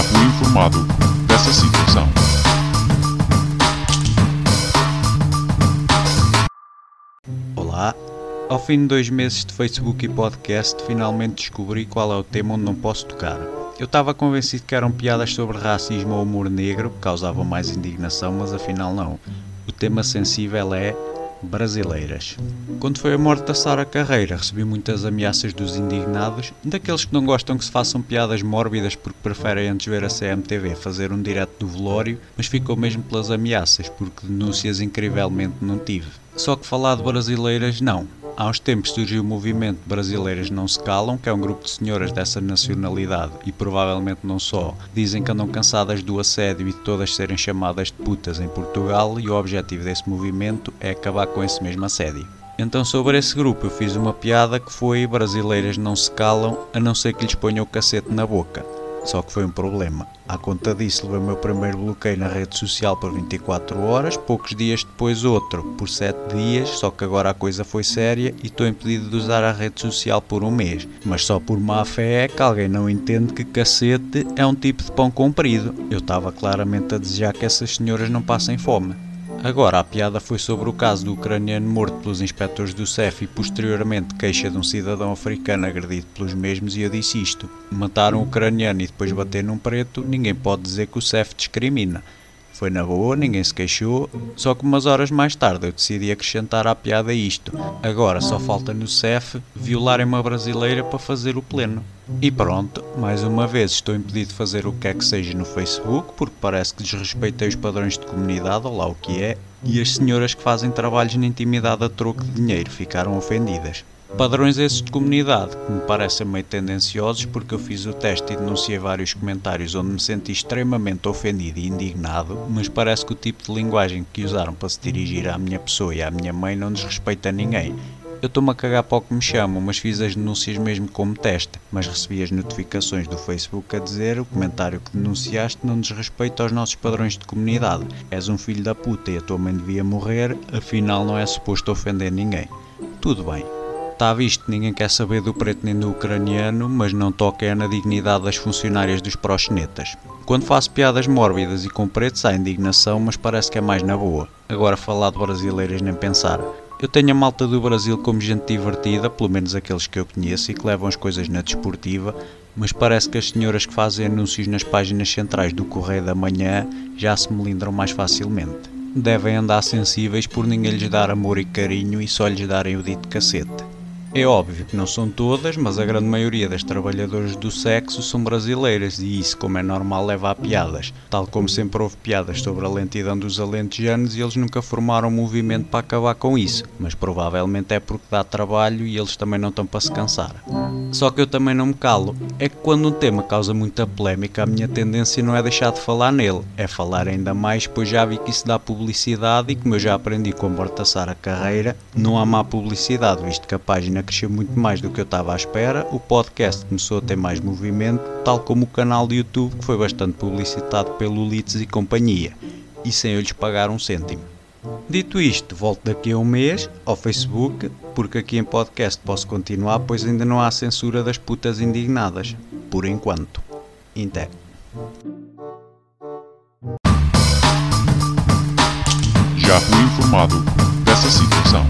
Fui informado dessa situação. Olá! Ao fim de dois meses de Facebook e podcast, finalmente descobri qual é o tema onde não posso tocar. Eu estava convencido que eram piadas sobre racismo ou humor negro que causavam mais indignação, mas afinal não. O tema sensível é brasileiras. Quando foi a morte da Sara Carreira, recebi muitas ameaças dos indignados, daqueles que não gostam que se façam piadas mórbidas porque preferem antes ver a CMTV fazer um direto do velório, mas ficou mesmo pelas ameaças, porque denúncias incrivelmente não tive. Só que falar de brasileiras, não. Há uns tempos surgiu o movimento Brasileiras Não Se Calam, que é um grupo de senhoras dessa nacionalidade e provavelmente não só. Dizem que andam cansadas do assédio e de todas serem chamadas de putas em Portugal e o objetivo desse movimento é acabar com esse mesmo assédio. Então sobre esse grupo eu fiz uma piada que foi Brasileiras não se calam a não ser que lhes ponham o cacete na boca. Só que foi um problema. À conta disso, levei o meu primeiro bloqueio na rede social por 24 horas, poucos dias depois outro, por 7 dias, só que agora a coisa foi séria e estou impedido de usar a rede social por um mês. Mas só por má fé é que alguém não entende que cacete é um tipo de pão comprido. Eu estava claramente a desejar que essas senhoras não passem fome. Agora, a piada foi sobre o caso do ucraniano morto pelos inspectores do CEF e posteriormente queixa de um cidadão africano agredido pelos mesmos e eu disse isto. Matar um ucraniano e depois bater num preto, ninguém pode dizer que o CEF discrimina. Foi na boa, ninguém se queixou, só que umas horas mais tarde eu decidi acrescentar à piada isto. Agora só falta no CEF violarem uma brasileira para fazer o pleno. E pronto, mais uma vez estou impedido de fazer o que é que seja no Facebook, porque parece que desrespeitei os padrões de comunidade, ou lá o que é, e as senhoras que fazem trabalhos na intimidade a troco de dinheiro ficaram ofendidas. Padrões esses de comunidade, que me parecem meio tendenciosos porque eu fiz o teste e denunciei vários comentários onde me senti extremamente ofendido e indignado, mas parece que o tipo de linguagem que usaram para se dirigir à minha pessoa e à minha mãe não desrespeita ninguém. Eu estou-me a cagar para o que me chamam, mas fiz as denúncias mesmo como teste, mas recebi as notificações do Facebook a dizer o comentário que denunciaste não desrespeita aos nossos padrões de comunidade. És um filho da puta e a tua mãe devia morrer, afinal não é suposto ofender ninguém. Tudo bem, Está visto, ninguém quer saber do preto nem do ucraniano, mas não toca é na dignidade das funcionárias dos proxenetas. Quando faço piadas mórbidas e com pretos há indignação, mas parece que é mais na boa. Agora falar de brasileiras nem pensar. Eu tenho a malta do Brasil como gente divertida, pelo menos aqueles que eu conheço e que levam as coisas na desportiva, mas parece que as senhoras que fazem anúncios nas páginas centrais do Correio da Manhã já se melindram mais facilmente. Devem andar sensíveis por ninguém lhes dar amor e carinho e só lhes darem o dito cacete. É óbvio que não são todas, mas a grande maioria das trabalhadoras do sexo são brasileiras e isso, como é normal, leva a piadas. Tal como sempre houve piadas sobre a lentidão dos alentejanos e eles nunca formaram um movimento para acabar com isso, mas provavelmente é porque dá trabalho e eles também não estão para se cansar. Só que eu também não me calo. É que quando um tema causa muita polémica, a minha tendência não é deixar de falar nele, é falar ainda mais, pois já vi que isso dá publicidade e como eu já aprendi com Bortaçar a carreira, não há má publicidade, visto que a página cresceu muito mais do que eu estava à espera, o podcast começou a ter mais movimento, tal como o canal de YouTube que foi bastante publicitado pelo Litz e companhia, e sem eu lhes pagar um cêntimo. Dito isto, volto daqui a um mês ao Facebook, porque aqui em podcast posso continuar, pois ainda não há censura das putas indignadas. Por enquanto. Inté. Já fui informado dessa situação.